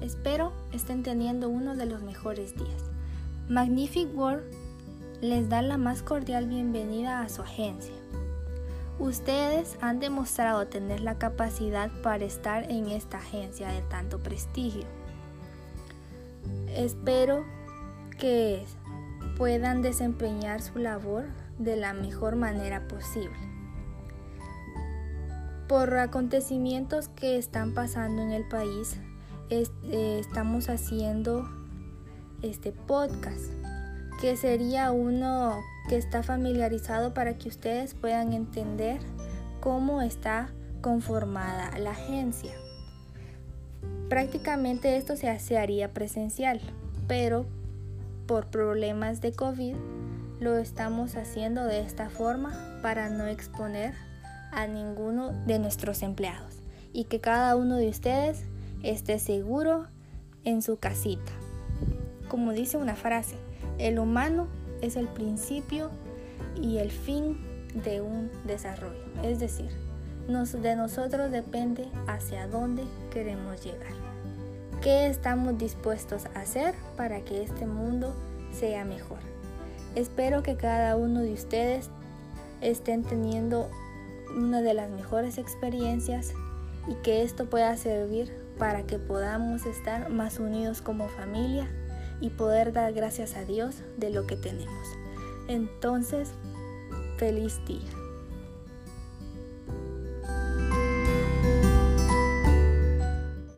Espero estén teniendo uno de los mejores días. Magnific World les da la más cordial bienvenida a su agencia. Ustedes han demostrado tener la capacidad para estar en esta agencia de tanto prestigio. Espero que puedan desempeñar su labor de la mejor manera posible. Por acontecimientos que están pasando en el país, eh, estamos haciendo este podcast, que sería uno que está familiarizado para que ustedes puedan entender cómo está conformada la agencia. Prácticamente esto se, haría presencial, pero por problemas de COVID lo estamos haciendo de esta forma para no exponer a ninguno de nuestros empleados y que cada uno de ustedes esté seguro en su casita. Como dice una frase, el humano es el principio y el fin de un desarrollo. Es decir, de nosotros depende hacia dónde queremos llegar. ¿Qué estamos dispuestos a hacer para que este mundo sea mejor? Espero que cada uno de ustedes estén teniendo una de las mejores experiencias y que esto pueda servir para que podamos estar más unidos como familia y poder dar gracias a Dios de lo que tenemos. Entonces, feliz día.